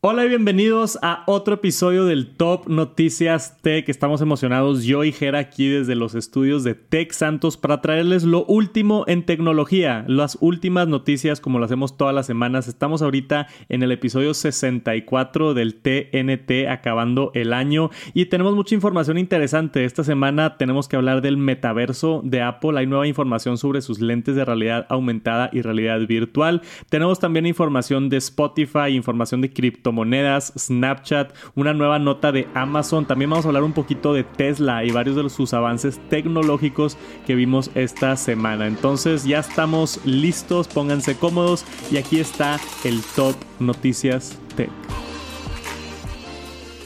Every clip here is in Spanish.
Hola y bienvenidos a otro episodio del Top Noticias Tech. Estamos emocionados yo y Jera aquí desde los estudios de Tech Santos para traerles lo último en tecnología, las últimas noticias como lo hacemos todas las semanas. Estamos ahorita en el episodio 64 del TNT acabando el año y tenemos mucha información interesante. Esta semana tenemos que hablar del metaverso de Apple. Hay nueva información sobre sus lentes de realidad aumentada y realidad virtual. Tenemos también información de Spotify, información de cripto monedas, Snapchat, una nueva nota de Amazon. También vamos a hablar un poquito de Tesla y varios de sus avances tecnológicos que vimos esta semana. Entonces ya estamos listos, pónganse cómodos y aquí está el Top Noticias Tech.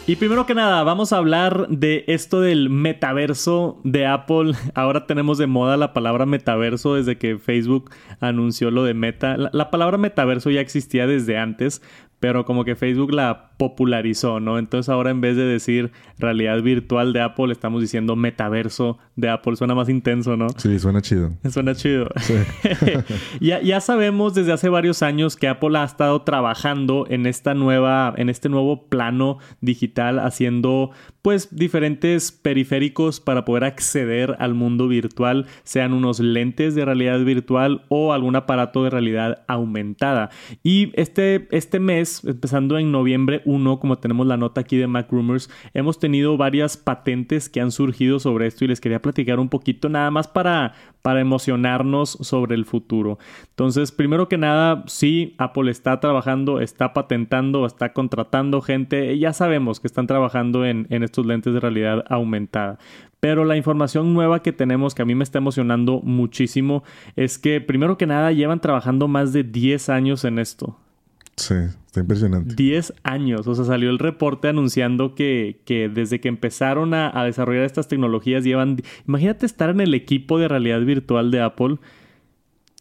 Y primero que nada, vamos a hablar de esto del metaverso de Apple. Ahora tenemos de moda la palabra metaverso desde que Facebook anunció lo de Meta. La, la, palabra metaverso ya existía desde antes, pero como que Facebook la popularizó, ¿no? Entonces ahora en vez de decir realidad virtual de Apple, estamos diciendo metaverso de Apple. Suena más intenso, ¿no? Sí, suena chido. Suena chido. Sí. ya, ya sabemos desde hace varios años que Apple ha estado trabajando en esta nueva, en este nuevo plano digital, haciendo pues diferentes periféricos para poder acceder al mundo virtual, sean unos lentes de realidad virtual o algún aparato de realidad aumentada. Y este, este mes, empezando en noviembre 1, como tenemos la nota aquí de Mac Rumors, hemos tenido varias patentes que han surgido sobre esto y les quería platicar un poquito nada más para, para emocionarnos sobre el futuro. Entonces, primero que nada, sí, Apple está trabajando, está patentando, está contratando gente, ya sabemos que están trabajando en, en estos lentes de realidad aumentada. Pero la información nueva que tenemos que a mí me está emocionando muchísimo es que primero que nada llevan trabajando más de 10 años en esto. Sí, está impresionante. 10 años, o sea, salió el reporte anunciando que, que desde que empezaron a, a, desarrollar estas tecnologías llevan... Imagínate estar en el equipo de realidad virtual de Apple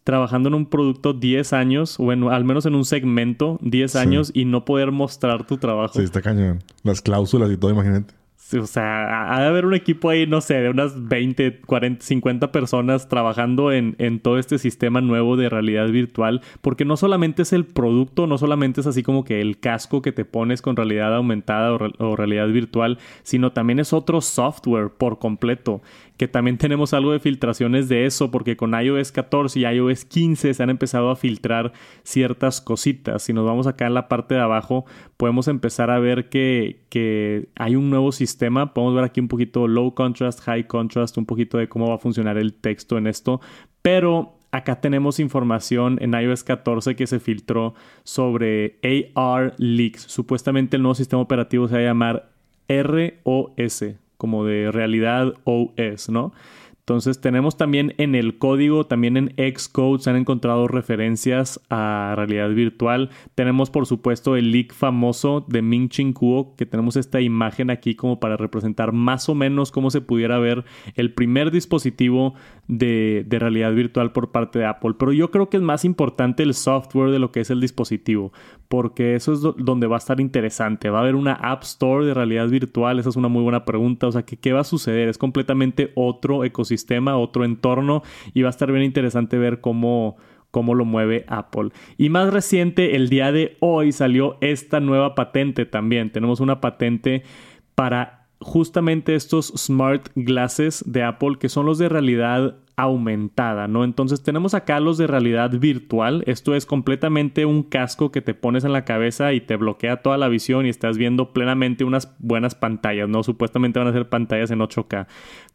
trabajando en un producto 10 años, o en, al menos en un segmento 10 años sí. y no poder mostrar tu trabajo. Sí, está cañón. Las cláusulas y todo, imagínate. O sea, ha de haber un equipo ahí, no sé, de unas 20, 40, 50 personas trabajando en, en, todo este sistema nuevo de realidad virtual, porque no solamente es el producto, no solamente es así como que el casco que te pones con realidad aumentada o, re, o realidad virtual, sino también es otro software por completo que también tenemos algo de filtraciones de eso, porque con iOS 14 y iOS 15 se han empezado a filtrar ciertas cositas. Si nos vamos acá en la parte de abajo, podemos empezar a ver que, que hay un nuevo sistema. Podemos ver aquí un poquito low contrast, high contrast, un poquito de cómo va a funcionar el texto en esto. Pero acá tenemos información en iOS 14 que se filtró sobre AR Leaks. Supuestamente el nuevo sistema operativo se va a llamar ROS, como de realidad OS, ¿no? Entonces tenemos también en el código, también en Xcode se han encontrado referencias a realidad virtual. Tenemos por supuesto el leak famoso de Ming Chin Kuo, que tenemos esta imagen aquí como para representar más o menos cómo se pudiera ver el primer dispositivo de, de realidad virtual por parte de Apple. Pero yo creo que es más importante el software de lo que es el dispositivo, porque eso es do donde va a estar interesante. Va a haber una App Store de realidad virtual, esa es una muy buena pregunta. O sea, ¿qué, qué va a suceder? Es completamente otro ecosistema sistema, otro entorno y va a estar bien interesante ver cómo, cómo lo mueve Apple. Y más reciente, el día de hoy salió esta nueva patente también. Tenemos una patente para justamente estos smart glasses de Apple que son los de realidad aumentada, ¿no? Entonces tenemos acá los de realidad virtual. Esto es completamente un casco que te pones en la cabeza y te bloquea toda la visión y estás viendo plenamente unas buenas pantallas, ¿no? Supuestamente van a ser pantallas en 8K.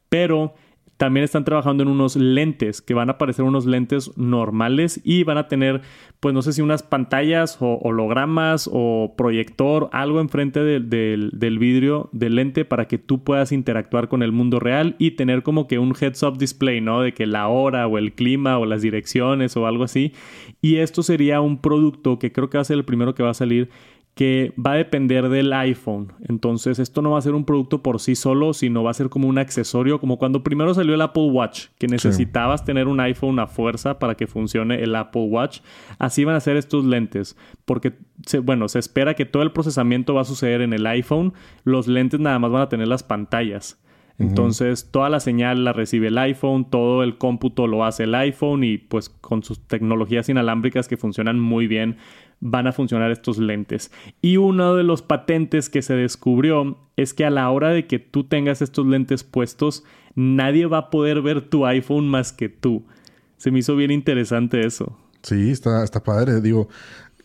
Pero también están trabajando en unos lentes que van a parecer unos lentes normales y van a tener, pues no sé si unas pantallas o hologramas o proyector, algo enfrente de, de, del vidrio del lente para que tú puedas interactuar con el mundo real y tener como que un heads-up display, ¿no? De que la hora o el clima o las direcciones o algo así. Y esto sería un producto que creo que va a ser el primero que va a salir que va a depender del iPhone. Entonces, esto no va a ser un producto por sí solo, sino va a ser como un accesorio, como cuando primero salió el Apple Watch, que necesitabas sí. tener un iPhone a fuerza para que funcione el Apple Watch. Así van a ser estos lentes, porque, se, bueno, se espera que todo el procesamiento va a suceder en el iPhone, los lentes nada más van a tener las pantallas. Entonces, uh -huh. toda la señal la recibe el iPhone, todo el cómputo lo hace el iPhone y pues con sus tecnologías inalámbricas que funcionan muy bien, van a funcionar estos lentes. Y uno de los patentes que se descubrió es que a la hora de que tú tengas estos lentes puestos, nadie va a poder ver tu iPhone más que tú. Se me hizo bien interesante eso. Sí, está, está padre. Digo,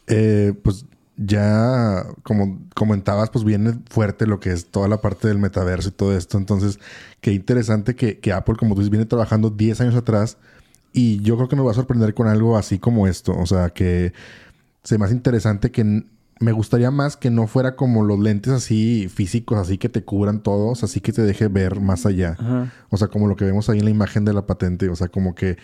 eh, pues ya como comentabas, pues viene fuerte lo que es toda la parte del metaverso y todo esto. Entonces, qué interesante que, que Apple, como tú dices, viene trabajando 10 años atrás. Y yo creo que nos va a sorprender con algo así como esto. O sea, que se más interesante que me gustaría más que no fuera como los lentes así físicos, así que te cubran todos, así que te deje ver más allá. O sea, como lo que vemos ahí en la imagen de la patente. O sea, como que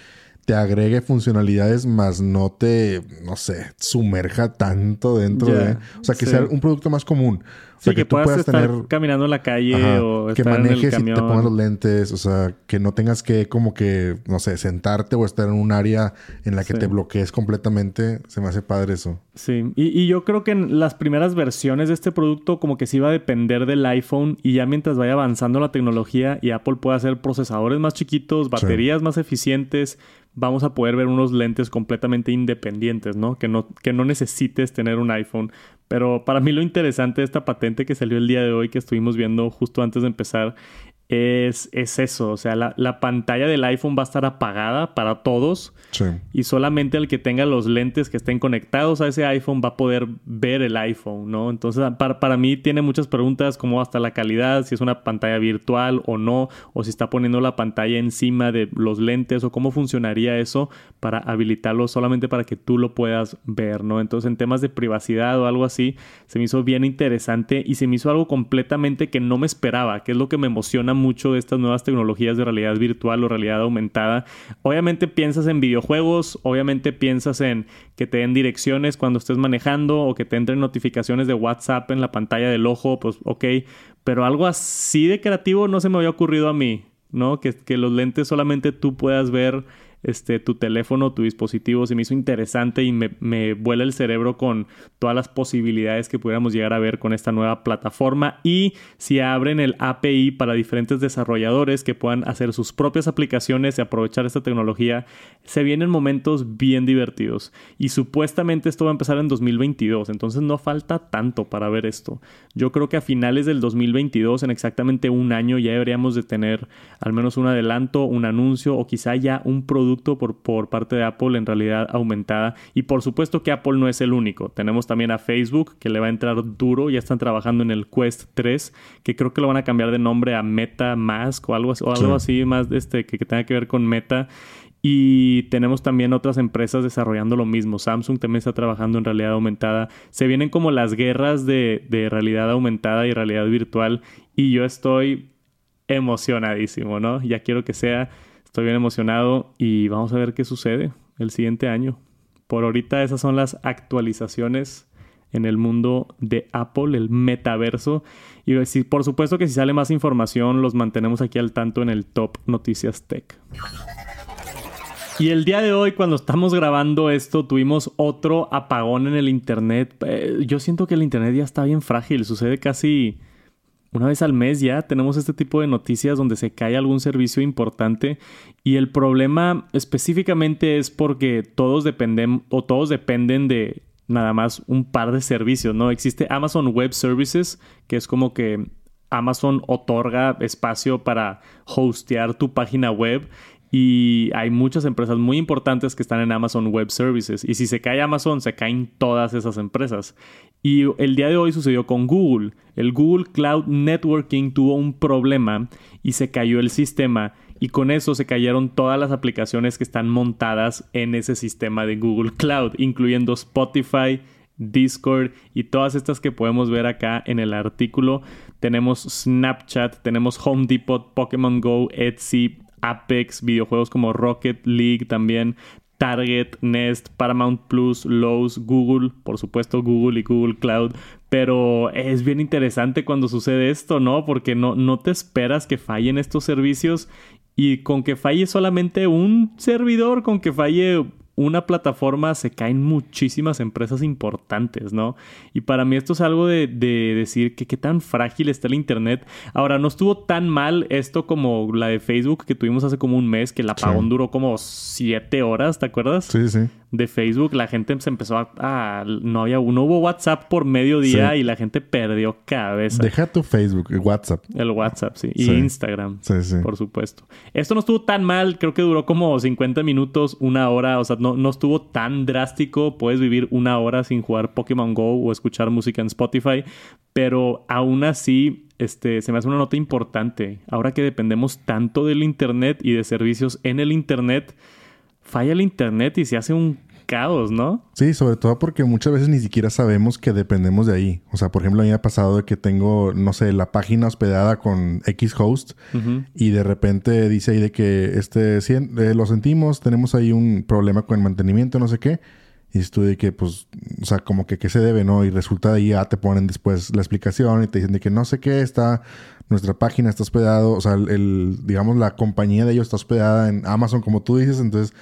te agregue funcionalidades, más no te, no sé, sumerja tanto dentro de. O sea, que sea un producto más común. O sea, que, tú puedas estar tener, caminando en la calle o que manejes y te pongas los lentes, o sea, que no tengas que como que, no sé, sentarte o estar en un área en la que te bloquees completamente. Se me hace padre eso. Sí, y, y, yo creo que en las primeras versiones de este producto como que sí va a depender del iPhone y ya mientras vaya avanzando la tecnología y Apple pueda hacer procesadores más chiquitos, baterías más eficientes, vamos a poder ver unos lentes completamente independientes, ¿no? Que no, que no necesites tener un iPhone. Pero para mí lo interesante de esta patente que salió el día de hoy, que estuvimos viendo justo antes de empezar, es, es eso. O sea, la, la, pantalla del iPhone va a estar apagada para todos. Sí. Y solamente el que tenga los lentes que estén conectados a ese iPhone va a poder ver el iPhone, ¿no? Entonces, para, para mí tiene muchas preguntas como hasta la calidad, si es una pantalla virtual o no, o si está poniendo la pantalla encima de los lentes, o cómo funcionaría eso para habilitarlo solamente para que tú lo puedas ver, ¿no? Entonces, en temas de privacidad o algo así, se me hizo bien interesante y se me hizo algo completamente que no me esperaba, que es lo que me emociona mucho de estas nuevas tecnologías de realidad virtual o realidad aumentada. Obviamente piensas en videojuegos, obviamente piensas en que te den direcciones cuando estés manejando o que te entren notificaciones de WhatsApp en la pantalla del ojo, pues ok, pero algo así de creativo no se me había ocurrido a mí, ¿no? Que, que los lentes solamente tú puedas ver este, tu teléfono, tu dispositivo. Se me hizo interesante y me, me vuela el cerebro con todas las posibilidades que pudiéramos llegar a ver con esta nueva plataforma. Y si abren el API para diferentes desarrolladores que puedan hacer sus propias aplicaciones y aprovechar esta tecnología, se vienen momentos bien divertidos. Y supuestamente esto va a empezar en 2022, entonces no falta tanto para ver esto. Yo creo que a finales del 2022, en exactamente un año, ya deberíamos de tener al menos un adelanto, un anuncio o quizá ya un producto por, por parte de Apple en realidad aumentada. Y por supuesto que Apple no es el único. Tenemos también a Facebook que le va a entrar duro. Ya están trabajando en el Quest 3, que creo que lo van a cambiar de nombre a Meta Mask o algo, o algo así más este, que, tenga que ver con Meta. Y tenemos también otras empresas desarrollando lo mismo. Samsung también está trabajando en realidad aumentada. Se vienen como las guerras de, de realidad aumentada y realidad virtual. Y yo estoy emocionadísimo, ¿no? Ya quiero que sea Estoy bien emocionado y vamos a ver qué sucede el siguiente año. Por ahorita esas son las actualizaciones en el mundo de Apple, el metaverso. Y por supuesto que si sale más información los mantenemos aquí al tanto en el Top Noticias Tech. Y el día de hoy, cuando estamos grabando esto, tuvimos otro apagón en el Internet. Eh, yo siento que el Internet ya está bien frágil, sucede casi una vez al mes ya tenemos este tipo de noticias donde se cae algún servicio importante y el problema específicamente es porque todos dependen o todos dependen de nada más un par de servicios, ¿no? Existe Amazon Web Services, que es como que Amazon otorga espacio para hostear tu página web y hay muchas empresas muy importantes que están en Amazon Web Services. Y si se cae Amazon, se caen todas esas empresas. Y el día de hoy sucedió con Google. El Google Cloud Networking tuvo un problema y se cayó el sistema. Y con eso se cayeron todas las aplicaciones que están montadas en ese sistema de Google Cloud, incluyendo Spotify, Discord y todas estas que podemos ver acá en el artículo. Tenemos Snapchat, tenemos Home Depot, Pokémon Go, Etsy, Apex, videojuegos como Rocket League también, Target, Nest, Paramount Plus, Lowe's, Google, por supuesto Google y Google Cloud. Pero es bien interesante cuando sucede esto, ¿no? Porque no, no te esperas que fallen estos servicios y con que falle solamente un servidor, con que falle una plataforma se caen muchísimas empresas importantes, ¿no? Y para mí esto es algo de, decir que qué tan frágil está el Internet. Ahora, no estuvo tan mal esto como la de Facebook que tuvimos hace como un mes, que el apagón duró como siete horas, ¿te acuerdas? Sí, sí. De Facebook, la gente se empezó a, no había no hubo WhatsApp por mediodía y la gente perdió cabeza. Deja tu Facebook, el WhatsApp. El WhatsApp, sí, y Instagram. Sí, sí. Por supuesto. Esto no estuvo tan mal, creo que duró como 50 minutos, una hora, o sea, no, no estuvo tan drástico, puedes vivir una hora sin jugar Pokémon Go o escuchar música en Spotify, pero aún así este, se me hace una nota importante. Ahora que dependemos tanto del Internet y de servicios en el Internet, falla el Internet y se hace un caos, ¿no? Sí, sobre todo porque muchas veces ni siquiera sabemos que dependemos de ahí. O sea, por ejemplo, a mí me ha pasado de que tengo, no sé, la página hospedada con X host y de repente dice ahí de que este, eh, lo sentimos, tenemos ahí un problema con el mantenimiento, no sé qué. Y estuve que, pues, o sea, como que qué se debe, ¿no? Y resulta de ahí ya te ponen después la explicación y te dicen de que no sé qué está, nuestra página está hospedado, o sea, el, digamos, la compañía de ellos está hospedada en Amazon, como tú dices, entonces,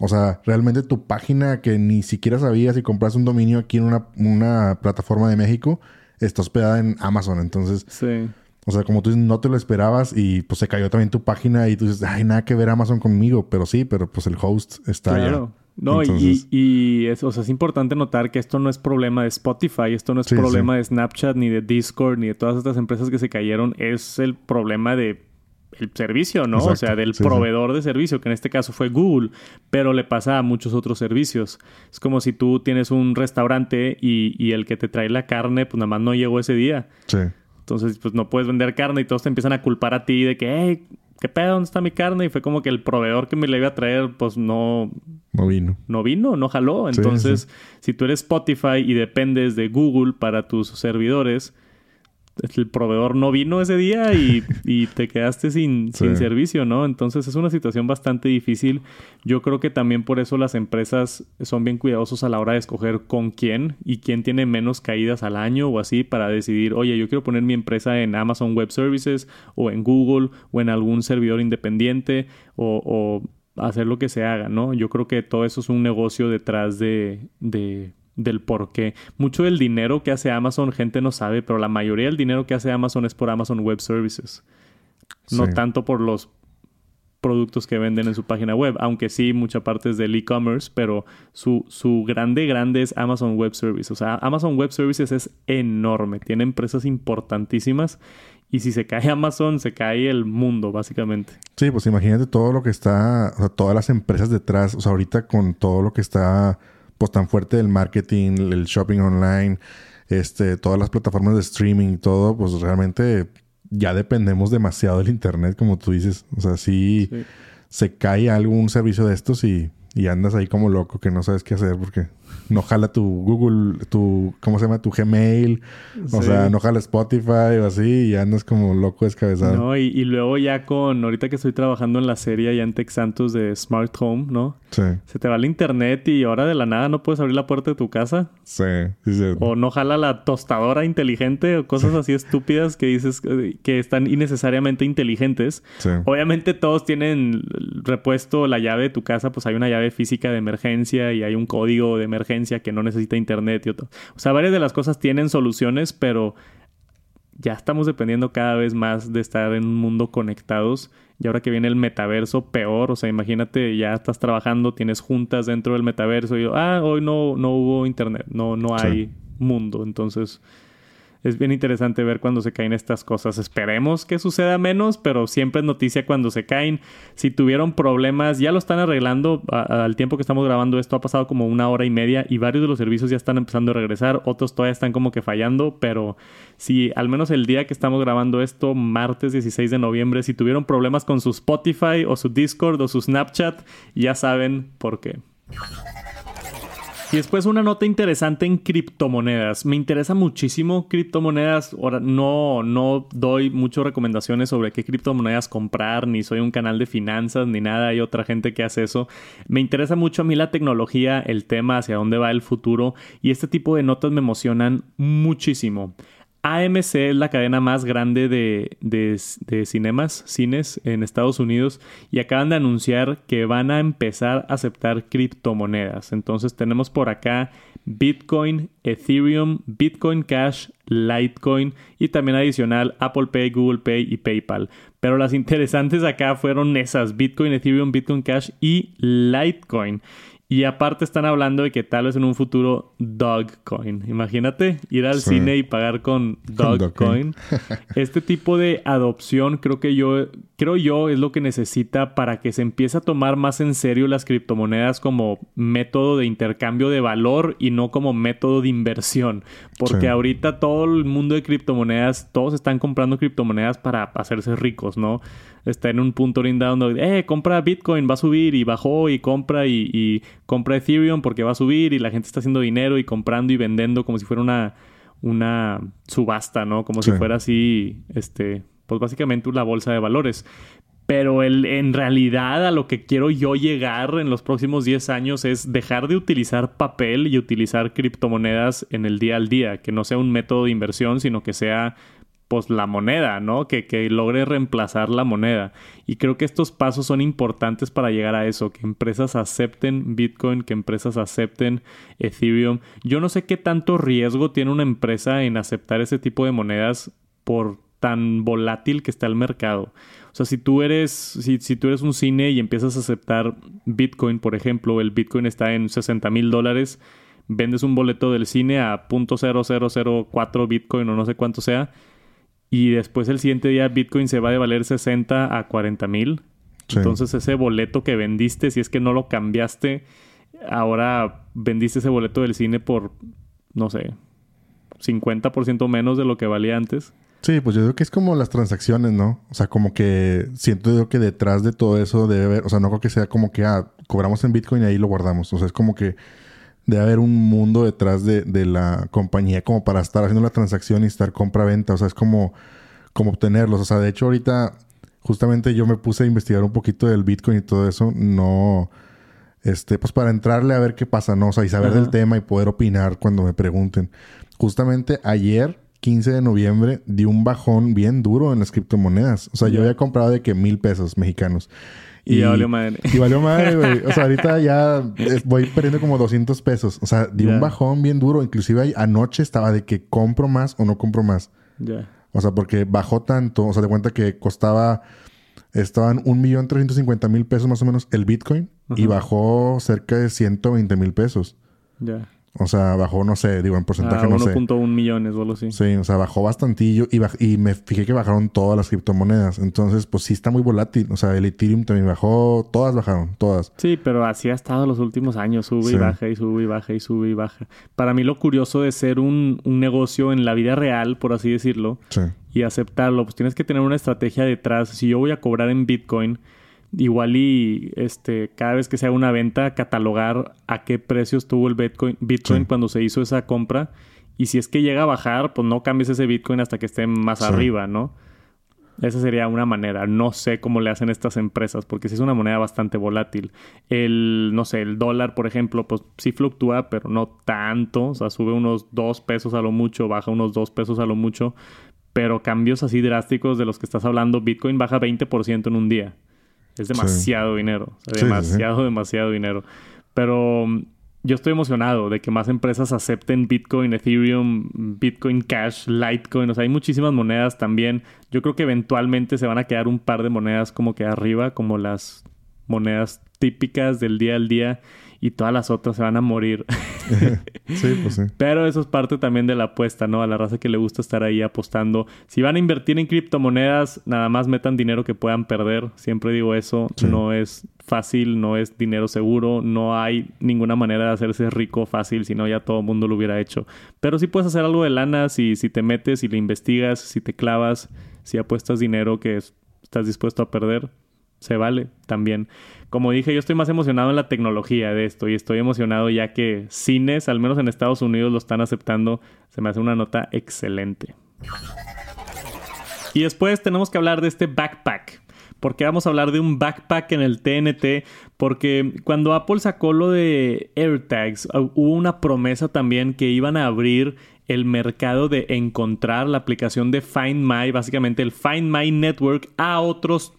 o sea, realmente tu página que ni siquiera sabías si compras un dominio aquí en una, una plataforma de México, está hospedada en Amazon, entonces... Sí. O sea, como tú dices, no te lo esperabas y pues se cayó también tu página y tú dices, ay, nada que ver Amazon conmigo, pero sí, pero pues el host está claro. No, y, es, o sea, es importante notar que esto no es problema de Spotify, esto no es problema de Snapchat, ni de Discord, ni de todas estas empresas que se cayeron, es el problema de el servicio, ¿no? o sea, del proveedor de servicio, que en este caso fue Google, pero le pasa a muchos otros servicios. Es como si tú tienes un restaurante y, y el que te trae la carne, pues nada más no llegó ese día. Sí. Entonces, pues no puedes vender carne y todos te empiezan a culpar a ti de que, hey, ¿qué pedo? ¿Dónde está mi carne? Y fue como que el proveedor que me le iba a traer, pues no... No vino. No vino, no jaló. Entonces, si tú eres Spotify y dependes de Google para tus servidores, el proveedor no vino ese día y, te quedaste sin, sin, servicio, ¿no? Entonces es una situación bastante difícil. Yo creo que también por eso las empresas son bien cuidadosos a la hora de escoger con quién y quién tiene menos caídas al año o así para decidir, oye, yo quiero poner mi empresa en Amazon Web Services o en Google o en algún servidor independiente o, o hacer lo que se haga, ¿no? Yo creo que todo eso es un negocio detrás de, de del por qué. Mucho del dinero que hace Amazon, gente no sabe, pero la mayoría del dinero que hace Amazon es por Amazon Web Services. No tanto por los productos que venden en su página web, aunque sí mucha parte es del e-commerce, pero su, su grande, grande es Amazon Web Services. O sea, Amazon Web Services es enorme, tiene empresas importantísimas y si se cae Amazon, se cae el mundo, básicamente. Sí, pues imagínate todo lo que está, o sea, todas las empresas detrás, o sea, ahorita con todo lo que está pues tan fuerte del marketing, el shopping online, este, todas las plataformas de streaming y todo, pues realmente ya dependemos demasiado del internet, como tú dices. O sea, si se cae algún servicio de estos y, y andas ahí como loco que no sabes qué hacer porque no jala tu Google, tu, ¿cómo se llama? Tu Gmail. O sea, no jala Spotify o así y andas como loco descabezado. No, y, luego ya con, ahorita que estoy trabajando en la serie ya en Tech Santos de Smart Home, ¿no? Sí. Se te va el internet y ahora de la nada no puedes abrir la puerta de tu casa. Sí, sí, sí. O no jala la tostadora inteligente o cosas así estúpidas que dices que están innecesariamente inteligentes. Sí. Obviamente todos tienen repuesto la llave de tu casa, pues hay una llave física de emergencia y hay un código de emergencia que no necesita internet y otro. O sea, varias de las cosas tienen soluciones, pero ya estamos dependiendo cada vez más de estar en un mundo conectados. Y ahora que viene el metaverso, peor. O sea, imagínate, ya estás trabajando, tienes juntas dentro del metaverso y ah, hoy no, no hubo internet, no, no hay mundo. Entonces, es bien interesante ver cuando se caen estas cosas. Esperemos que suceda menos, pero siempre es noticia cuando se caen. Si tuvieron problemas, ya lo están arreglando. al tiempo que estamos grabando esto ha pasado como una hora y media y varios de los servicios ya están empezando a regresar. Otros todavía están como que fallando, pero si al menos el día que estamos grabando esto, martes 16 de noviembre, si tuvieron problemas con su Spotify o su Discord o su Snapchat, ya saben por qué. Y después una nota interesante en criptomonedas. Me interesa muchísimo criptomonedas. Ahora no, no doy muchas recomendaciones sobre qué criptomonedas comprar, ni soy un canal de finanzas, ni nada. Hay otra gente que hace eso. Me interesa mucho a mí la tecnología, el tema, hacia dónde va el futuro. Y este tipo de notas me emocionan muchísimo. AMC es la cadena más grande de, de, cinemas, cines en Estados Unidos y acaban de anunciar que van a empezar a aceptar criptomonedas. Entonces tenemos por acá Bitcoin, Ethereum, Bitcoin Cash, Litecoin y también adicional Apple Pay, Google Pay y PayPal. Pero las interesantes acá fueron esas, Bitcoin, Ethereum, Bitcoin Cash y Litecoin. Y aparte están hablando de que tal vez en un futuro Dogcoin. Imagínate ir al cine y pagar con Dogcoin. este tipo de adopción creo que yo creo yo es lo que necesita para que se empiece a tomar más en serio las criptomonedas como método de intercambio de valor y no como método de inversión, porque ahorita todo el mundo de criptomonedas, todos están comprando criptomonedas para hacerse ricos, ¿no? está en un punto ahorita donde, eh, compra Bitcoin, va a subir y bajó y compra y, compra Ethereum porque va a subir y la gente está haciendo dinero y comprando y vendiendo como si fuera una, una subasta, ¿no? Como si fuera así, este, pues básicamente una bolsa de valores. Pero el, en realidad a lo que quiero yo llegar en los próximos 10 años es dejar de utilizar papel y utilizar criptomonedas en el día al día, que no sea un método de inversión, sino que sea pues la moneda, ¿no? Que, que, logre reemplazar la moneda. Y creo que estos pasos son importantes para llegar a eso, que empresas acepten Bitcoin, que empresas acepten Ethereum. Yo no sé qué tanto riesgo tiene una empresa en aceptar ese tipo de monedas por tan volátil que está el mercado. O sea, si tú eres, si, si tú eres un cine y empiezas a aceptar Bitcoin, por ejemplo, el Bitcoin está en 60 mil dólares, vendes un boleto del cine a .0004 Bitcoin o no sé cuánto sea, y después el siguiente día Bitcoin se va de valer 60 a 40 mil. Entonces ese boleto que vendiste, si es que no lo cambiaste, ahora vendiste ese boleto del cine por, no sé, 50% menos de lo que valía antes. Sí, pues yo creo que es como las transacciones, ¿no? O sea, como que siento yo que detrás de todo eso debe haber, o sea, no creo que sea como que, ah, cobramos en Bitcoin y ahí lo guardamos. O sea, es como que de haber un mundo detrás de, la compañía como para estar haciendo la transacción y estar compra-venta. O sea, es como, como obtenerlos. O sea, de hecho, ahorita justamente yo me puse a investigar un poquito del Bitcoin y todo eso. No, este, pues para entrarle a ver qué pasa, ¿no? O sea, y saber del tema y poder opinar cuando me pregunten. Justamente ayer, 15 de noviembre, di un bajón bien duro en las criptomonedas. O sea, yo había comprado de que mil pesos mexicanos. Y, valió madre. Y valió madre, güey. O sea, ahorita ya voy perdiendo como 200 pesos. O sea, di un bajón bien duro. Inclusive anoche estaba de que compro más o no compro más. Ya. O sea, porque bajó tanto. O sea, de cuenta que costaba... Estaban un millón trescientos mil pesos más o menos el Bitcoin. Y bajó cerca de 120 mil pesos. Ya. O sea, bajó, no sé, digo, en porcentaje ah, no sé. 1.1 millones o algo así. Sí, o sea, bajó bastantillo y, y me fijé que bajaron todas las criptomonedas. Entonces, pues sí está muy volátil. O sea, el Ethereum también bajó, todas bajaron, todas. Sí, pero así ha estado los últimos años, sube y baja y sube y baja y sube y baja. Para mí lo curioso de ser un, un negocio en la vida real, por así decirlo, y aceptarlo, pues tienes que tener una estrategia detrás. Si yo voy a cobrar en Bitcoin igual y este cada vez que se haga una venta catalogar a qué precio estuvo el Bitcoin, Bitcoin cuando se hizo esa compra y si es que llega a bajar pues no cambies ese Bitcoin hasta que esté más arriba, ¿no? Esa sería una manera. No sé cómo le hacen estas empresas, porque si es una moneda bastante volátil. El, no sé, el dólar, por ejemplo, pues sí fluctúa, pero no tanto. O sea, sube unos dos pesos a lo mucho, baja unos dos pesos a lo mucho. Pero cambios así drásticos de los que estás hablando, Bitcoin baja 20% en un día. Es demasiado dinero. demasiado, demasiado dinero. Pero mm, yo estoy emocionado de que más empresas acepten Bitcoin, Ethereum, Bitcoin Cash, Litecoin. O sea, hay muchísimas monedas también. Yo creo que eventualmente se van a quedar un par de monedas como que arriba, como las monedas típicas del día al día y todas las otras se van a morir. sí, pues sí. Pero eso es parte también de la apuesta, ¿no? A la raza que le gusta estar ahí apostando. Si van a invertir en criptomonedas, nada más metan dinero que puedan perder. Siempre digo eso. No es fácil, no es dinero seguro, no hay ninguna manera de hacerse rico fácil, si no ya todo el mundo lo hubiera hecho. Pero sí puedes hacer algo de lana si, si te metes, si le investigas, si te clavas, si apuestas dinero que estás dispuesto a perder, se vale también. Como dije, yo estoy más emocionado en la tecnología de esto y estoy emocionado ya que cines, al menos en Estados Unidos, lo están aceptando. Se me hace una nota excelente. Y después tenemos que hablar de este backpack. Porque vamos a hablar de un backpack en el TNT. Porque cuando Apple sacó lo de AirTags, hubo una promesa también que iban a abrir el mercado de encontrar la aplicación de Find My, básicamente el Find My Network, a otros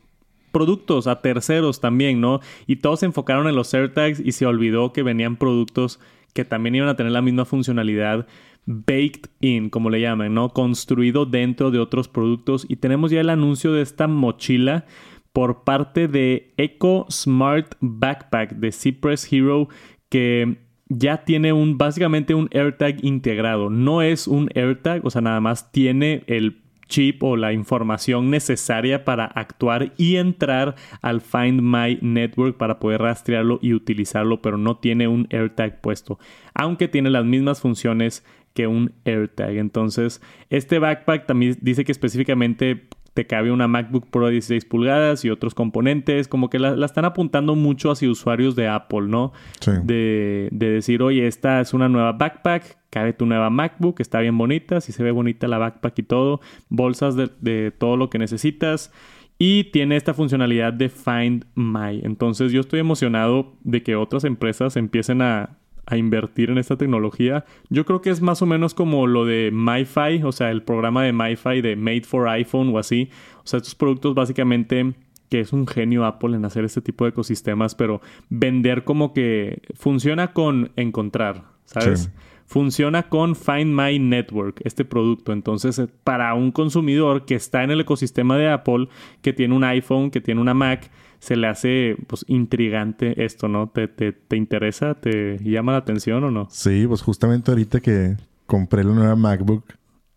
productos a terceros también, ¿no? Y todos se enfocaron en los AirTags y se olvidó que venían productos que también iban a tener la misma funcionalidad baked in, como le llaman, ¿no? Construido dentro de otros productos. Y tenemos ya el anuncio de esta mochila por parte de Eco Smart Backpack de Cypress Hero que ya tiene un básicamente un AirTag integrado. No es un AirTag, o sea, nada más tiene el chip o la información necesaria para actuar y entrar al Find My Network para poder rastrearlo y utilizarlo, pero no tiene un AirTag puesto, aunque tiene las mismas funciones que un AirTag. Entonces, este backpack también dice que específicamente te cabe una MacBook Pro de 16 pulgadas y otros componentes, como que la, están apuntando mucho hacia usuarios de Apple, ¿no? Sí. De, de, decir, oye, esta es una nueva backpack, cabe tu nueva MacBook, está bien bonita, si se ve bonita la backpack y todo, bolsas de, de todo lo que necesitas. Y tiene esta funcionalidad de Find My. Entonces yo estoy emocionado de que otras empresas empiecen a, a invertir en esta tecnología. Yo creo que es más o menos como lo de MiFi, o sea, el programa de MiFi de Made for iPhone o así. O sea, estos productos básicamente que es un genio Apple en hacer este tipo de ecosistemas, pero vender como que funciona con encontrar, ¿sabes? Funciona con Find My Network, este producto. Entonces, eh, para un consumidor que está en el ecosistema de Apple, que tiene un iPhone, que tiene una Mac, se le hace pues intrigante esto, ¿no? ¿Te, te, te interesa? ¿Te llama la atención o no? Sí, pues justamente ahorita que compré la nueva MacBook.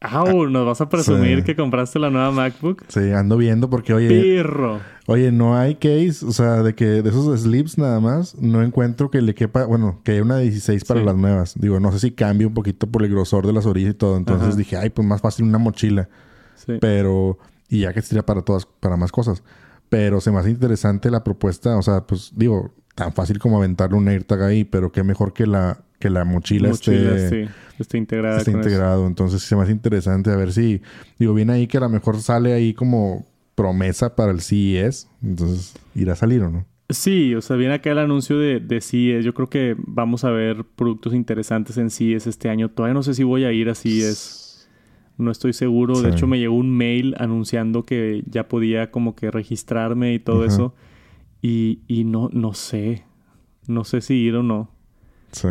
Ah, ¿nos vas a presumir que compraste la nueva MacBook? Sí, ando viendo porque, oye... ¡Pirro! Oye, no hay case, o sea, de que de esos slips nada más, no encuentro que le quepa, bueno, que hay una 16 para Sí. las nuevas. Digo, no sé si cambia un poquito por el grosor de las orillas y todo. Entonces Ajá. dije, ay, pues más fácil una mochila. Sí. Pero, y ya que sería para todas, para más cosas. Pero se me hace interesante la propuesta, o sea, pues digo, tan fácil como aventarle un AirTag ahí, pero qué mejor que la, que la mochila, Mochila, esté, sí. Integrada esté con eso. integrado. Entonces se me hace interesante a ver si, digo, viene ahí que a lo mejor sale ahí como promesa para el CES. Entonces, ¿irá a salir o no? Sí, o sea, viene acá el anuncio de, de CES. Yo creo que vamos a ver productos interesantes en CES este año. Todavía no sé si voy a ir a CES. No estoy seguro. De hecho, me llegó un mail anunciando que ya podía como que registrarme y todo eso. Y, y no, no sé. No sé si ir o no. Sí.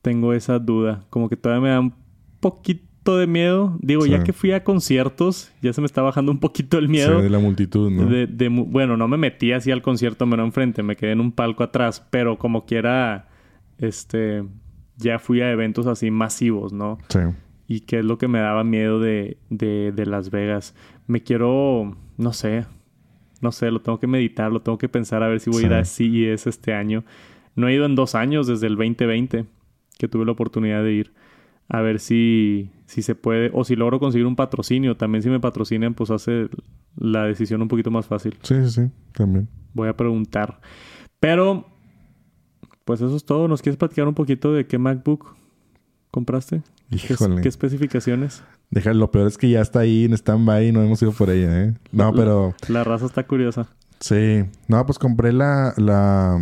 Tengo esa duda. Como que todavía me da un poquito de miedo. Digo, ya que fui a conciertos, ya se me está bajando un poquito el miedo. Sí, de la multitud, ¿no? De, bueno, no me metí así al concierto mero enfrente, me quedé en un palco atrás, pero como quiera, este, ya fui a eventos así masivos, ¿no? Sí. Y qué es lo que me daba miedo de, de, de Las Vegas. Me quiero, no sé, no sé, lo tengo que meditar, lo tengo que pensar a ver si voy a ir a CES este año. No he ido en dos años, desde el 2020, que tuve la oportunidad de ir. A ver si, si se puede, o si logro conseguir un patrocinio. También si me patrocinan, pues hace la decisión un poquito más fácil. Sí, sí, sí. También. Voy a preguntar. Pero, pues eso es todo. ¿Nos quieres platicar un poquito de qué MacBook compraste? ¿Qué, Híjole. qué especificaciones? Deja, lo peor es que ya está ahí en stand-by y no hemos ido por ella, ¿eh? No, pero... La raza está curiosa. Sí. No, pues compré la... La,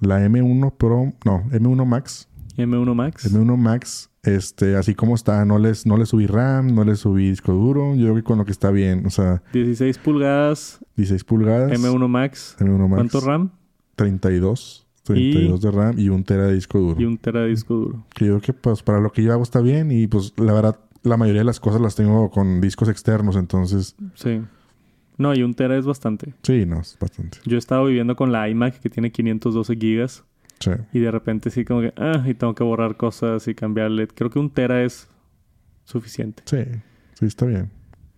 la M1 Pro... No, M1 Max. M1 Max. M1 Max, este, así como está. No les, no le subí RAM, no le subí disco duro. Yo creo que con lo que está bien. O sea, 16 pulgadas, 16 pulgadas. M1 Max. M1 Max. ¿Cuánto RAM? 32. 32 de RAM y un tera de disco duro. Y un tera de disco duro. Que yo creo que pues para lo que yo hago está bien y pues la verdad la mayoría de las cosas las tengo con discos externos, entonces Sí. No, y un tera es bastante. sí, no, es bastante. Yo he estado viviendo con la iMac que tiene 512 gigas Sí. y de repente sí como que, ah, y tengo que borrar cosas y cambiarle. Creo que un tera es suficiente. Sí, sí está bien.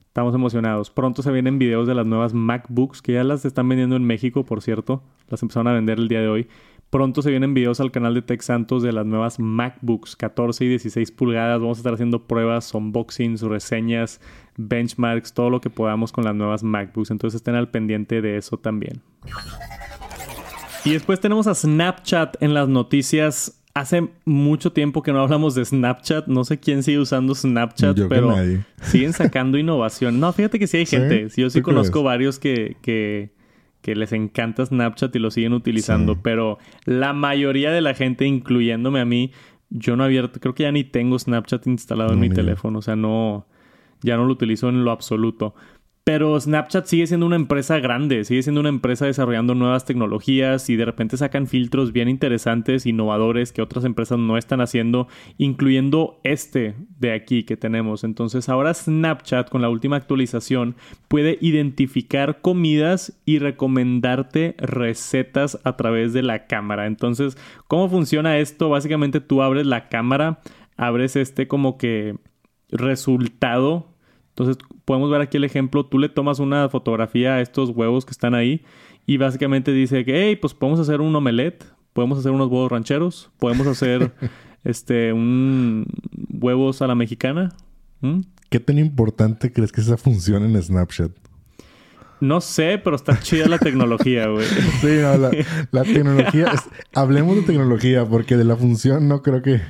Estamos emocionados. Pronto se vienen videos de las nuevas MacBooks, que ya las están vendiendo en México, por cierto. Las empezaron a vender el día de hoy. Pronto se vienen videos al canal de Tech Santos de las nuevas MacBooks 14 y 16 pulgadas. Vamos a estar haciendo pruebas, unboxings, reseñas, benchmarks, todo lo que podamos con las nuevas MacBooks. Entonces estén al pendiente de eso también. Y después tenemos a Snapchat en las noticias. Hace mucho tiempo que no hablamos de Snapchat. No sé quién sigue usando Snapchat, Yo pero siguen sacando innovación. No, fíjate que sí hay gente. Sí, Yo sí ¿Tú conozco crees? varios que, que, que les encanta Snapchat y lo siguen utilizando, Sí. pero la mayoría de la gente, incluyéndome a mí, yo no abierto, creo que ya ni tengo Snapchat instalado en mi teléfono, o sea, no, ya no lo utilizo en lo absoluto. Pero Snapchat sigue siendo una empresa grande, sigue siendo una empresa desarrollando nuevas tecnologías y de repente sacan filtros bien interesantes, innovadores que otras empresas no están haciendo, incluyendo este de aquí que tenemos. Entonces ahora Snapchat con la última actualización puede identificar comidas y recomendarte recetas a través de la cámara. Entonces, ¿cómo funciona esto? Básicamente tú abres la cámara, abres este como que resultado entonces, podemos ver aquí el ejemplo. Tú le tomas una fotografía a estos huevos que están ahí y básicamente dice que, hey, pues podemos hacer un omelette, podemos hacer unos huevos rancheros, podemos hacer este un huevos a la mexicana. ¿Qué tan importante crees que esa función en Snapchat? No sé, pero está chida la tecnología, güey. Sí, no, la, tecnología. hablemos de tecnología, porque de la función no creo que.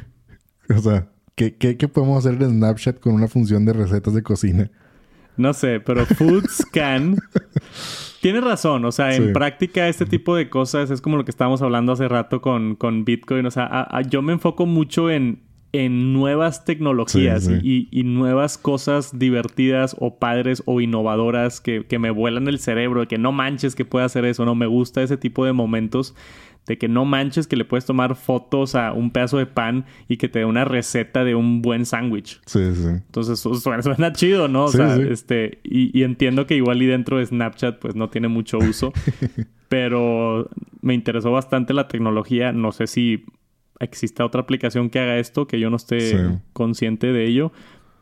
O sea, ¿Qué, qué, qué podemos hacer en Snapchat con una función de recetas de cocina? No sé, pero Food Scan. Tienes razón, o sea, en práctica este tipo de cosas es como lo que estábamos hablando hace rato con, con Bitcoin. O sea, yo me enfoco mucho en, en nuevas tecnologías Y, y, nuevas cosas divertidas o padres o innovadoras que, que me vuelan el cerebro, que no manches que pueda hacer eso, no me gusta ese tipo de momentos de que no manches que le puedes tomar fotos a un pedazo de pan y que te dé una receta de un buen sándwich. Sí, sí. Entonces suena, suena chido, ¿no? O sea, este, y, entiendo que igual y dentro de Snapchat pues no tiene mucho uso, pero me interesó bastante la tecnología. No sé si exista otra aplicación que haga esto, que yo no esté consciente de ello,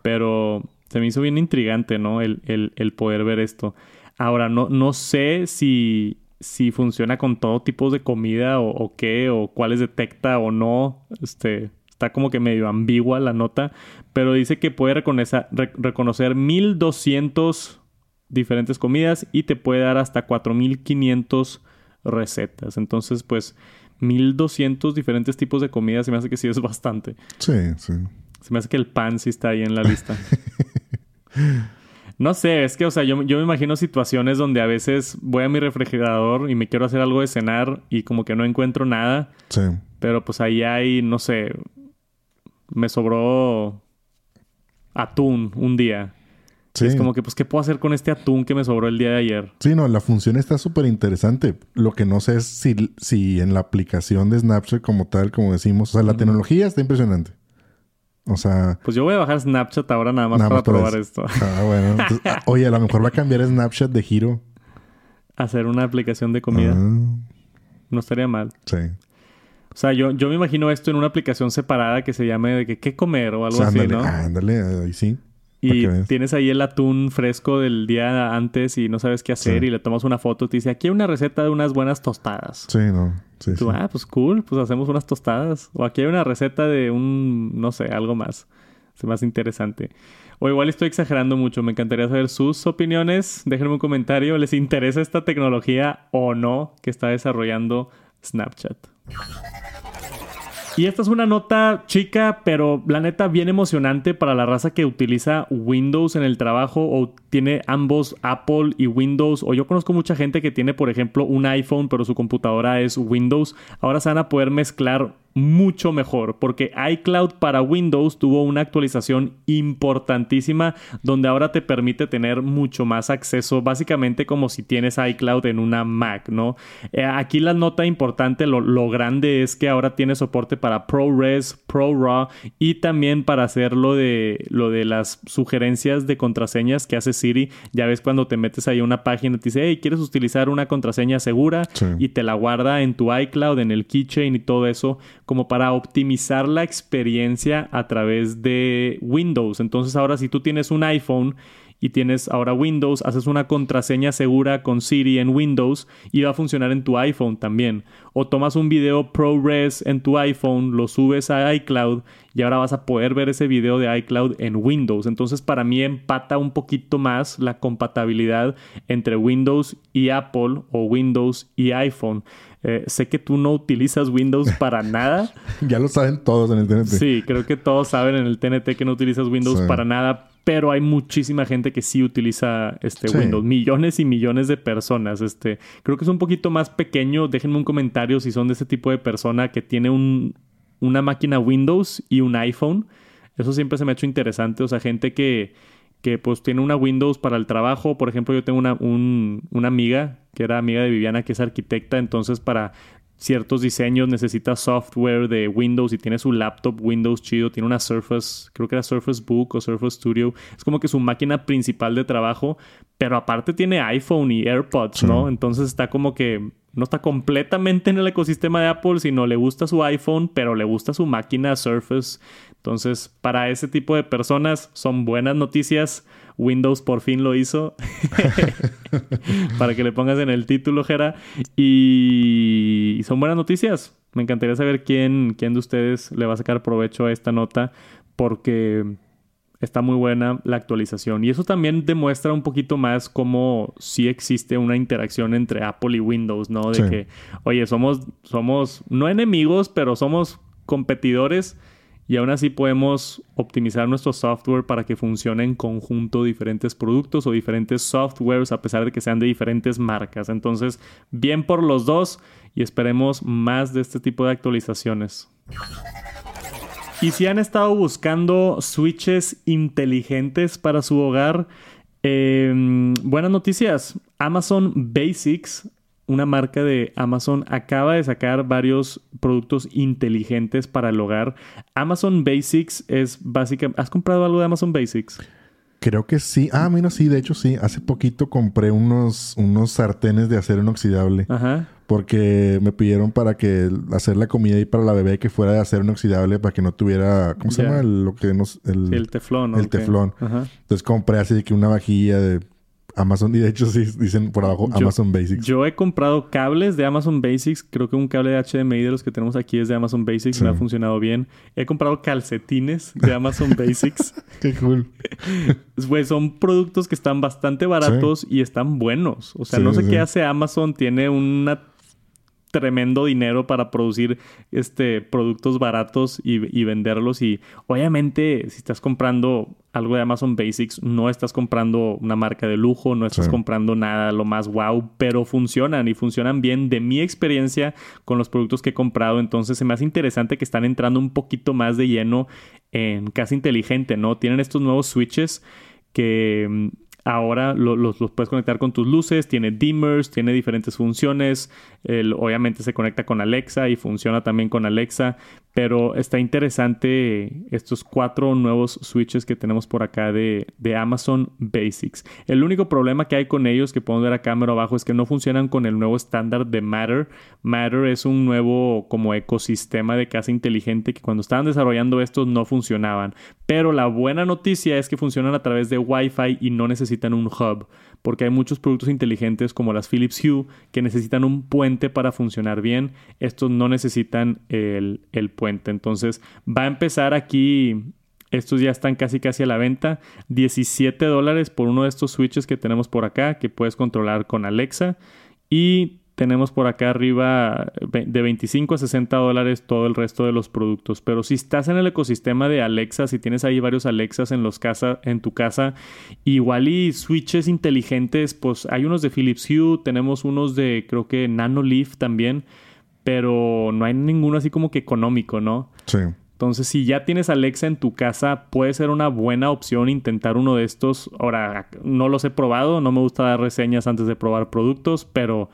pero se me hizo bien intrigante, ¿no? El, el, el poder ver esto. Ahora, no, no sé si si funciona con todo tipo de comida o, qué, o cuáles detecta o no. Este, está como que medio ambigua la nota, pero dice que puede reconocer, reconocer 1200 diferentes comidas y te puede dar hasta 4500 recetas. Entonces, pues 1200 diferentes tipos de comida se me hace que sí es bastante. Sí, sí. Se me hace que el pan sí está ahí en la lista. No sé, es que, o sea, yo, yo me imagino situaciones donde a veces voy a mi refrigerador y me quiero hacer algo de cenar y como que no encuentro nada. Sí. Pero pues ahí hay, no sé, me sobró atún un día. Sí. Es como que, pues, ¿qué puedo hacer con este atún que me sobró el día de ayer? Sí, no, la función está súper interesante. Lo que no sé es si, si en la aplicación de Snapchat como tal, como decimos, o sea, la tecnología está impresionante. O sea. Pues yo voy a bajar Snapchat ahora nada más para probar esto. Ah, bueno. Ah, oye, a lo mejor va a cambiar Snapchat de giro. Hacer una aplicación de comida. Ah. No estaría mal. Sí. O sea, yo, yo me imagino esto en una aplicación separada que se llame de que qué comer o algo así, ¿no? Ándale, ahí sí. Y tienes ahí el atún fresco del día antes y no sabes qué hacer y le tomas una foto y te dice, aquí hay una receta de unas buenas tostadas. Sí, no. Sí, Tú, ah, pues cool, pues hacemos unas tostadas. O aquí hay una receta de un, no sé, algo más. Es más interesante. O igual estoy exagerando mucho. Me encantaría saber sus opiniones. Déjenme un comentario. ¿Les interesa esta tecnología o no que está desarrollando Snapchat? Y esta es una nota chica, pero la neta bien emocionante para la raza que utiliza Windows en el trabajo o tiene ambos Apple y Windows. O yo conozco mucha gente que tiene, por ejemplo, un iPhone, pero su computadora es Windows. Ahora se van a poder mezclar mucho mejor porque iCloud para Windows tuvo una actualización importantísima donde ahora te permite tener mucho más acceso básicamente como si tienes iCloud en una Mac, ¿no? Eh, aquí la nota importante, lo, grande es que ahora tiene soporte para ProRes, ProRAW y también para hacer lo de, lo de las sugerencias de contraseñas que hace Siri. Ya ves cuando te metes ahí a una página te dice, hey, ¿quieres utilizar una contraseña segura? Y te la guarda en tu iCloud, en el keychain y todo eso como para optimizar la experiencia a través de Windows. Entonces ahora si tú tienes un iPhone y tienes ahora Windows, haces una contraseña segura con Siri en Windows y va a funcionar en tu iPhone también. O tomas un video ProRes en tu iPhone, lo subes a iCloud y ahora vas a poder ver ese video de iCloud en Windows. Entonces para mí empata un poquito más la compatibilidad entre Windows y Apple o Windows y iPhone. Eh, sé que tú no utilizas Windows para nada. ya lo saben todos en el TNT. Sí, creo que todos saben en el TNT que no utilizas Windows para nada, pero hay muchísima gente que sí utiliza este Windows, millones y millones de personas. Este, creo que es un poquito más pequeño. Déjenme un comentario si son de ese tipo de persona que tiene un, una máquina Windows y un iPhone. Eso siempre se me ha hecho interesante. O sea, gente que que pues tiene una Windows para el trabajo. Por ejemplo, yo tengo una, una amiga que era amiga de Viviana que es arquitecta, entonces para ciertos diseños necesita software de Windows y tiene su laptop Windows chido, tiene una Surface, creo que era Surface Book o Surface Studio. Es como que su máquina principal de trabajo, pero aparte tiene iPhone y AirPods, ¿no? Entonces está como que no está completamente en el ecosistema de Apple, sino le gusta su iPhone, pero le gusta su máquina Surface. Entonces, para ese tipo de personas son buenas noticias. Windows por fin lo hizo. para que le pongas en el título, Jera. Y son buenas noticias. Me encantaría saber quién, quién de ustedes le va a sacar provecho a esta nota. Porque está muy buena la actualización. Y eso también demuestra un poquito más cómo sí existe una interacción entre Apple y Windows, ¿no? De que, oye, somos, somos, no enemigos, pero somos competidores y aún así podemos optimizar nuestro software para que funcione en conjunto diferentes productos o diferentes softwares a pesar de que sean de diferentes marcas. Entonces, bien por los dos y esperemos más de este tipo de actualizaciones. Y si han estado buscando switches inteligentes para su hogar, em, buenas noticias. Amazon Basics, una marca de Amazon, acaba de sacar varios productos inteligentes para el hogar. Amazon Basics es básicamente... ¿Has comprado algo de Amazon Basics? Creo que sí. Ah, mira, sí, de hecho sí. Hace poquito compré unos, unos sartenes de acero inoxidable. Ajá. Porque me pidieron para que hacer la comida y para la bebé que fuera de acero inoxidable para que no tuviera, ¿cómo se llama? El, lo que nos, el, el teflón. El teflón. Ajá. Entonces compré así de que una vajilla de Amazon, y de hecho sí dicen por abajo Amazon Basics. Yo he comprado cables de Amazon Basics. Creo que un cable de HDMI de los que tenemos aquí es de Amazon Basics. Me ha funcionado bien. He comprado calcetines de Amazon Basics. Qué cool. Pues son productos que están bastante baratos y están buenos. O sea, no sé qué hace Amazon. Tiene una tremendo dinero para producir este, productos baratos y, venderlos. Y obviamente, si estás comprando algo de Amazon Basics, no estás comprando una marca de lujo, no estás comprando nada lo más wow, pero funcionan y funcionan bien de mi experiencia con los productos que he comprado. Entonces, se me hace interesante que están entrando un poquito más de lleno en casa inteligente, ¿no? Tienen estos nuevos switches que Ahora los, puedes conectar con tus luces, tiene dimmers, tiene diferentes funciones. obviamente se conecta con Alexa y funciona también con Alexa. Pero está interesante estos cuatro nuevos switches que tenemos por acá de, Amazon Basics. El único problema que hay con ellos, que podemos ver acá cámara abajo, es que no funcionan con el nuevo estándar de Matter. Matter es un nuevo como ecosistema de casa inteligente que cuando estaban desarrollando estos no funcionaban. Pero la buena noticia es que funcionan a través de Wi-Fi y no necesitan un hub porque hay muchos productos inteligentes como las Philips Hue que necesitan un puente para funcionar bien. Estos no necesitan el, puente. Entonces va a empezar aquí estos ya están casi casi a la venta. 17 dólares por uno de estos switches que tenemos por acá que puedes controlar con Alexa. Y tenemos por acá arriba de 25 a 60 dólares todo el resto de los productos. Pero si estás en el ecosistema de Alexa, si tienes ahí varios Alexas en, los casa, en tu casa, igual y switches inteligentes, pues hay unos de Philips Hue, tenemos unos de creo que Nanoleaf también, pero no hay ninguno así como que económico, ¿no? Sí. Entonces, si ya tienes Alexa en tu casa, puede ser una buena opción intentar uno de estos. Ahora, no los he probado, no me gusta dar reseñas antes de probar productos, pero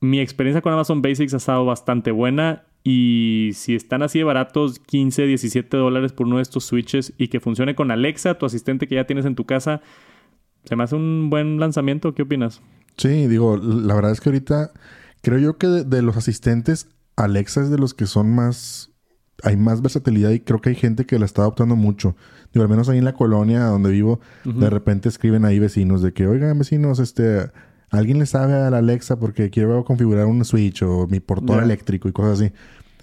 mi experiencia con Amazon Basics ha estado bastante buena y si están así de baratos, 15, 17 dólares por uno de estos switches y que funcione con Alexa, tu asistente que ya tienes en tu casa, se me hace un buen lanzamiento. ¿Qué opinas? Sí, digo, la verdad es que ahorita creo yo que de, los asistentes, Alexa es de los que son más... Hay más versatilidad y creo que hay gente que la está adoptando mucho. Digo, al menos ahí en la colonia donde vivo, de repente escriben ahí vecinos de que, oigan, vecinos, este alguien le sabe a la Alexa porque quiero configurar un switch o mi portón eléctrico y cosas así.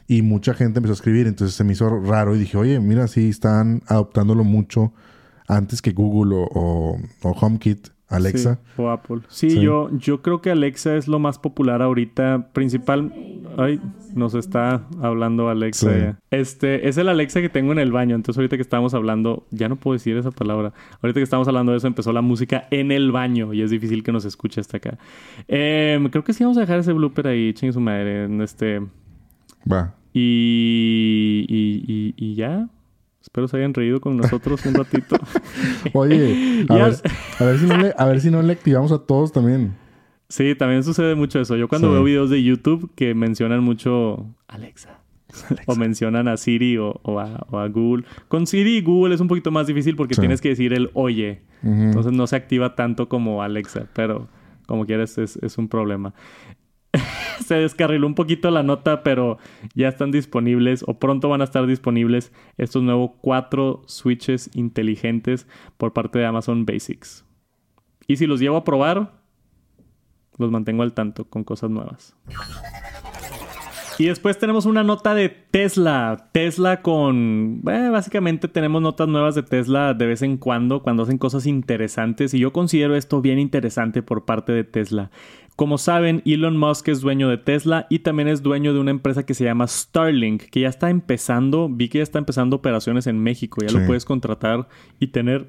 Y mucha gente empezó a escribir, entonces se me hizo raro y dije, oye, mira, sí están adoptándolo mucho antes que Google o, o HomeKit. Alexa. o Apple. Sí, Yo, yo creo que Alexa es lo más popular ahorita. Principal. Ay, nos está hablando Alexa. Este, es el Alexa que tengo en el baño. Entonces, ahorita que estamos hablando, ya no puedo decir esa palabra. Ahorita que estamos hablando de eso, empezó la música en el baño y es difícil que nos escuche hasta acá. Em, creo que sí vamos a dejar ese blooper ahí, chingue su madre. En este. Va. Y, y, y, y ya. Espero se hayan reído con nosotros un ratito. Oye, a, ver, a, ver, si no le, a ver si no le activamos a todos también. Sí, también sucede mucho eso. Yo cuando veo videos de YouTube que mencionan mucho Alexa. O mencionan a Siri o, a, Google. Con Siri y Google es un poquito más difícil porque tienes que decir el oye. Entonces no se activa tanto como Alexa, pero como quieras es, es un problema. se descarriló un poquito la nota, pero ya están disponibles o pronto van a estar disponibles estos nuevos cuatro switches inteligentes por parte de Amazon Basics. Y si los llevo a probar, los mantengo al tanto con cosas nuevas. Y después tenemos una nota de Tesla. Tesla con... básicamente tenemos notas nuevas de Tesla de vez en cuando, cuando hacen cosas interesantes. Y yo considero esto bien interesante por parte de Tesla. Como saben, Elon Musk es dueño de Tesla y también es dueño de una empresa que se llama Starlink, que ya está empezando, vi que ya está empezando operaciones en México. Ya lo puedes contratar y tener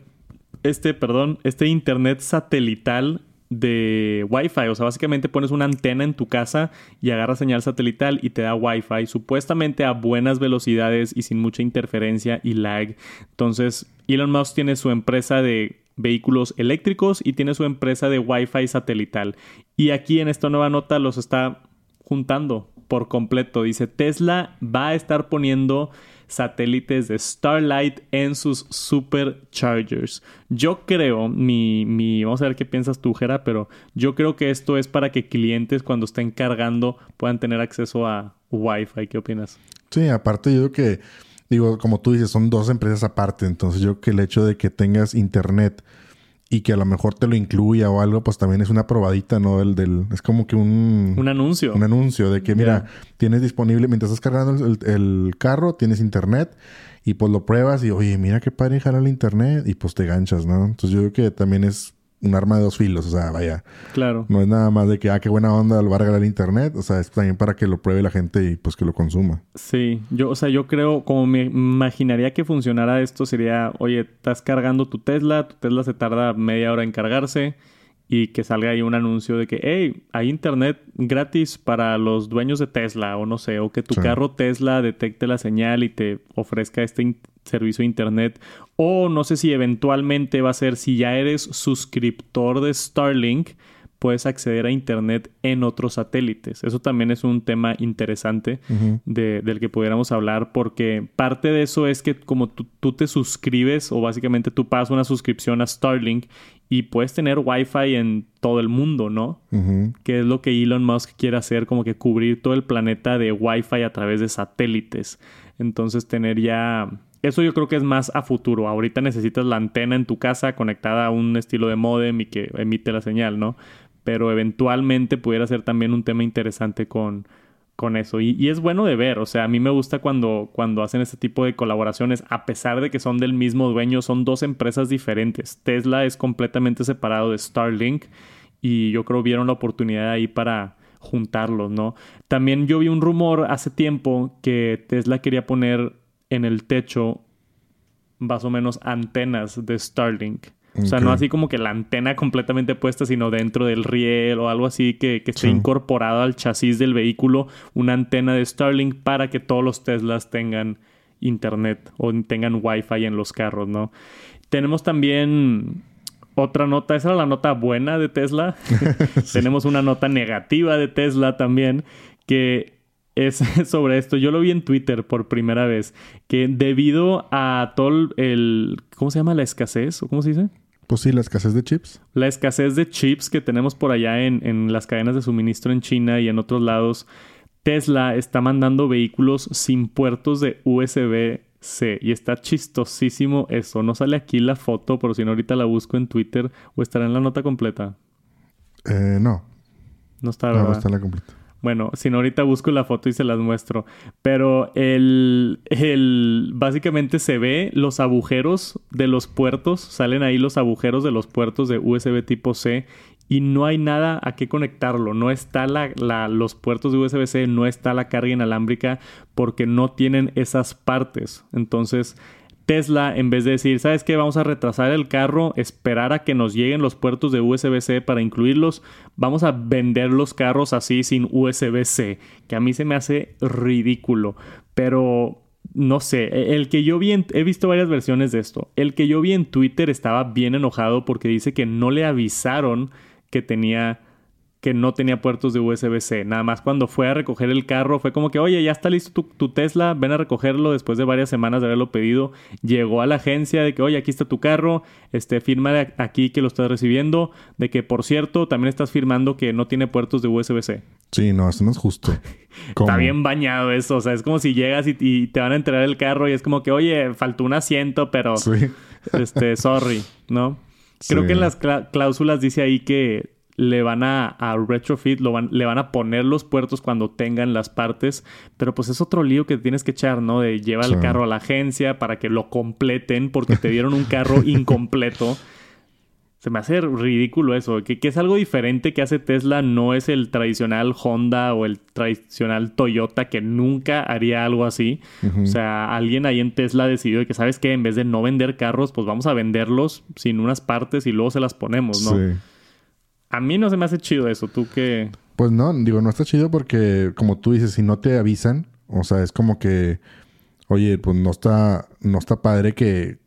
este, perdón, este internet satelital de Wi-Fi. O sea, básicamente pones una antena en tu casa y agarra señal satelital y te da Wi-Fi, supuestamente a buenas velocidades y sin mucha interferencia y lag. Entonces, Elon Musk tiene su empresa de vehículos eléctricos y tiene su empresa de Wi-Fi satelital. Y aquí en esta nueva nota los está juntando por completo. Dice, Tesla va a estar poniendo satélites de Starlight en sus superchargers. Yo creo, mi, mi, vamos a ver qué piensas tú, Jera, pero yo creo que esto es para que clientes cuando estén cargando puedan tener acceso a Wi-Fi. ¿Qué opinas? Sí, aparte yo creo que, digo, como tú dices, son dos empresas aparte, entonces yo creo que el hecho de que tengas internet y que a lo mejor te lo incluya o algo, pues también es una probadita, ¿no? El del, es como que un... Un anuncio. Un anuncio de que, mira, tienes disponible, mientras estás cargando el, carro, tienes internet y pues lo pruebas y, oye, mira qué padre jalar el internet y pues te ganchas, ¿no? Entonces yo creo que también es un arma de dos filos, o sea, vaya. Claro. No es nada más de que, ah, qué buena onda, lo va a regalar el internet, o sea, es también para que lo pruebe la gente y pues que lo consuma. Sí, yo, o sea, yo creo, como me imaginaría que funcionara esto, sería, oye, estás cargando tu Tesla, tu Tesla se tarda media hora en cargarse y que salga ahí un anuncio de que, hey, hay internet gratis para los dueños de Tesla, o no sé, o que tu carro Tesla detecte la señal y te ofrezca este servicio de internet, o no sé si eventualmente va a ser si ya eres suscriptor de Starlink, puedes acceder a Internet en otros satélites. Eso también es un tema interesante del que pudiéramos hablar porque parte de eso es que como tú, te suscribes o básicamente tú pagas una suscripción a Starlink y puedes tener Wi-Fi en todo el mundo, ¿no? Que es lo que Elon Musk quiere hacer, como que cubrir todo el planeta de Wi-Fi a través de satélites. Entonces tener ya eso yo creo que es más a futuro. Ahorita necesitas la antena en tu casa conectada a un estilo de modem y que emite la señal, ¿no? Pero eventualmente pudiera ser también un tema interesante con, con eso. Y, es bueno de ver, o sea, a mí me gusta cuando, cuando hacen este tipo de colaboraciones, a pesar de que son del mismo dueño, son dos empresas diferentes. Tesla es completamente separado de Starlink y yo creo vieron la oportunidad ahí para juntarlos, ¿no? También yo vi un rumor hace tiempo que Tesla quería poner en el techo más o menos antenas de Starlink. O sea, no así como que la antena completamente puesta, sino dentro del riel o algo así que, que esté incorporado al chasis del vehículo, una antena de Starlink para que todos los Teslas tengan internet o tengan Wi-Fi en los carros, ¿no? Tenemos también otra nota, esa era la nota buena de Tesla. Tenemos una nota negativa de Tesla también, que es sobre esto. Yo lo vi en Twitter por primera vez, que debido a todo el... ¿Cómo se llama? La escasez, ¿o cómo se dice? Pues sí, la escasez de chips. La escasez de chips que tenemos por allá en, en las cadenas de suministro en China y en otros lados. Tesla está mandando vehículos sin puertos de USB-C. Y está chistosísimo eso. No sale aquí la foto, pero si no ahorita la busco en Twitter o estará en la nota completa. Eh, no. No está, ¿verdad? No, está en la completa. Bueno, si no, ahorita busco la foto y se las muestro. Pero el, el. Básicamente se ve los agujeros de los puertos. Salen ahí los agujeros de los puertos de USB tipo C. Y no hay nada a qué conectarlo. No está la, la, los puertos de USB-C, no está la carga inalámbrica porque no tienen esas partes. Entonces, Tesla, en vez de decir, ¿sabes qué? Vamos a retrasar el carro, esperar a que nos lleguen los puertos de USB-C para incluirlos, vamos a vender los carros así sin USB-C, que a mí se me hace ridículo. Pero no sé, e, el que yo vi, en, he visto varias versiones de esto. El que yo vi en Twitter estaba bien enojado porque dice que no le avisaron que tenía que no tenía puertos de USB-C. Nada más cuando fue a recoger el carro fue como que, oye, ya está listo tu, Tesla, ven a recogerlo después de varias semanas de haberlo pedido. Llegó a la agencia de que, oye, aquí está tu carro, este, firma aquí que lo estás recibiendo, de que, por cierto, también estás firmando que no tiene puertos de USB-C. Sí, no, eso no es justo. está bien bañado eso, o sea, es como si llegas y, te van a entregar el carro y es como que, oye, faltó un asiento, pero, este, sorry, ¿no? Creo que en las cláusulas dice ahí que le van a, retrofit, lo van, le van a poner los puertos cuando tengan las partes, pero pues es otro lío que tienes que echar, ¿no? De llevar el carro a la agencia para que lo completen porque te dieron un carro incompleto. Se me hace ridículo eso, que, es algo diferente que hace Tesla, no es el tradicional Honda o el tradicional Toyota que nunca haría algo así. O sea, alguien ahí en Tesla decidió que, ¿sabes qué? En vez de no vender carros, pues vamos a venderlos sin unas partes y luego se las ponemos, ¿no? Sí. A mí no se me hace chido eso. ¿Tú qué? Pues no, digo, no está chido porque, como tú dices, si no te avisan, o sea, es como que, oye, pues no está, no está padre que,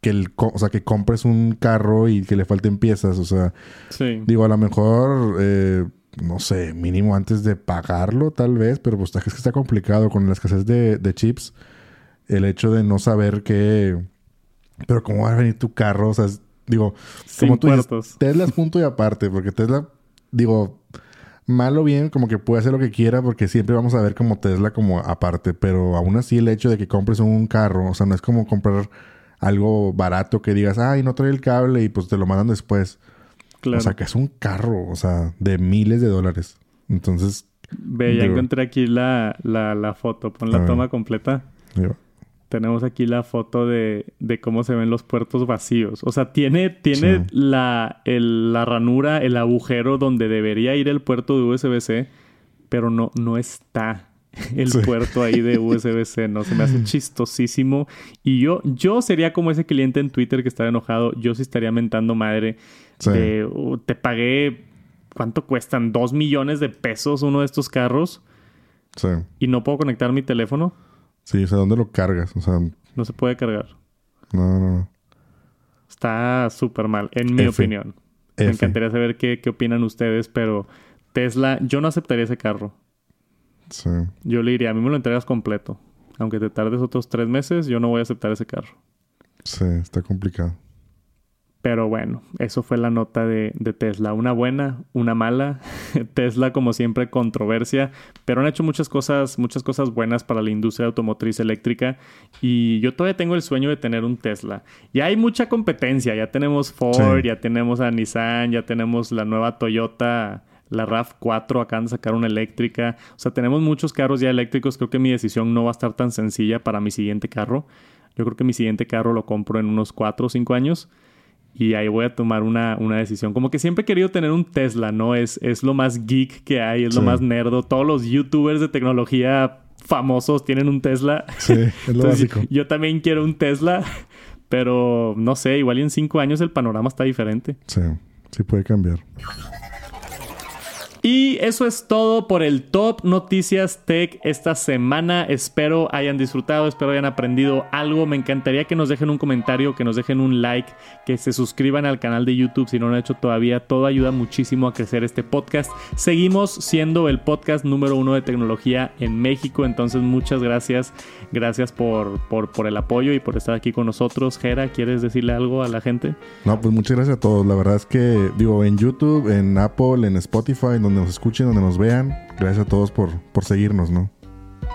que el, o sea, que compres un carro y que le falten piezas, o sea, sí. digo, a lo mejor, eh, no sé, mínimo antes de pagarlo, tal vez, pero pues es que está complicado con la escasez de, de chips, el hecho de no saber qué, pero cómo va a venir tu carro, o sea, Digo, como tú dices, Tesla es punto y aparte, porque Tesla, digo, mal o bien, como que puede hacer lo que quiera, porque siempre vamos a ver como Tesla como aparte, pero aún así el hecho de que compres un carro, o sea, no es como comprar algo barato que digas, ay, no trae el cable y pues te lo mandan después. Claro. O sea, que es un carro, o sea, de miles de dólares. Entonces. Ve, ya encontré aquí la, la, la foto. Pon la toma completa tenemos aquí la foto de, de, cómo se ven los puertos vacíos. O sea, tiene, tiene la, la ranura, el agujero donde debería ir el puerto de USB-C, pero no, no está el puerto ahí de USB-C, ¿no? Se me hace chistosísimo. Y yo, yo sería como ese cliente en Twitter que estaba enojado. Yo sí estaría mentando madre. Uh, te pagué, ¿cuánto cuestan? ¿Dos millones de pesos uno de estos carros? Sí. Y no puedo conectar mi teléfono. Sí, o sea, ¿dónde lo cargas? O sea... No se puede cargar. No, no, no. Está súper mal, en mi opinión. Me encantaría saber qué, qué opinan ustedes, pero Tesla, yo no aceptaría ese carro. Sí. Yo le diría, a mí me lo entregas completo. Aunque te tardes otros tres meses, yo no voy a aceptar ese carro. Sí, está complicado. Pero bueno, eso fue la nota de, Tesla. Una buena, una mala. Tesla, como siempre, controversia. Pero han hecho muchas cosas, muchas cosas buenas para la industria automotriz eléctrica. Y yo todavía tengo el sueño de tener un Tesla. Ya hay mucha competencia. Ya tenemos Ford, ya tenemos a Nissan, ya tenemos la nueva Toyota. La RAV4 acaban de sacar una eléctrica. O sea, tenemos muchos carros ya eléctricos. Creo que mi decisión no va a estar tan sencilla para mi siguiente carro. Yo creo que mi siguiente carro lo compro en unos 4 o 5 años y ahí voy a tomar una, decisión. Como que siempre he querido tener un Tesla, ¿no? Es, es lo más geek que hay, es lo más nerdo. Todos los youtubers de tecnología famosos tienen un Tesla. Sí, es lo básico. Yo también quiero un Tesla, pero no sé, igual en cinco años el panorama está diferente. Sí, sí puede cambiar. Y eso es todo por el Top Noticias Tech esta semana. Espero hayan disfrutado, espero hayan aprendido algo. Me encantaría que nos dejen un comentario, que nos dejen un like, que se suscriban al canal de YouTube si no lo han hecho todavía. Todo ayuda muchísimo a crecer este podcast. Seguimos siendo el podcast número uno de tecnología en México. Entonces, muchas gracias. Gracias por, por, por el apoyo y por estar aquí con nosotros. Jera, ¿quieres decirle algo a la gente? No, pues muchas gracias a todos. La verdad es que, digo, en YouTube, en Apple, en Spotify, donde nos escuchen, donde nos vean. Gracias a todos por, por seguirnos, ¿no?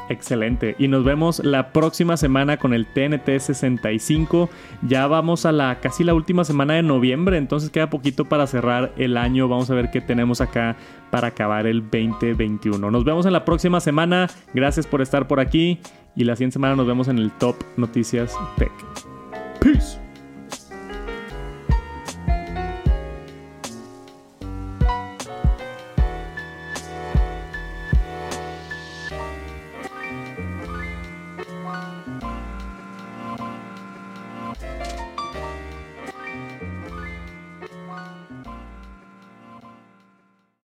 Excelente. Y nos vemos la próxima semana con el TNT 65. Ya vamos a la casi la última semana de noviembre, entonces queda poquito para cerrar el año. Vamos a ver qué tenemos acá para acabar el 2021. Nos vemos en la próxima semana. Gracias por estar por aquí y la siguiente semana nos vemos en el Top Noticias Tech. Peace.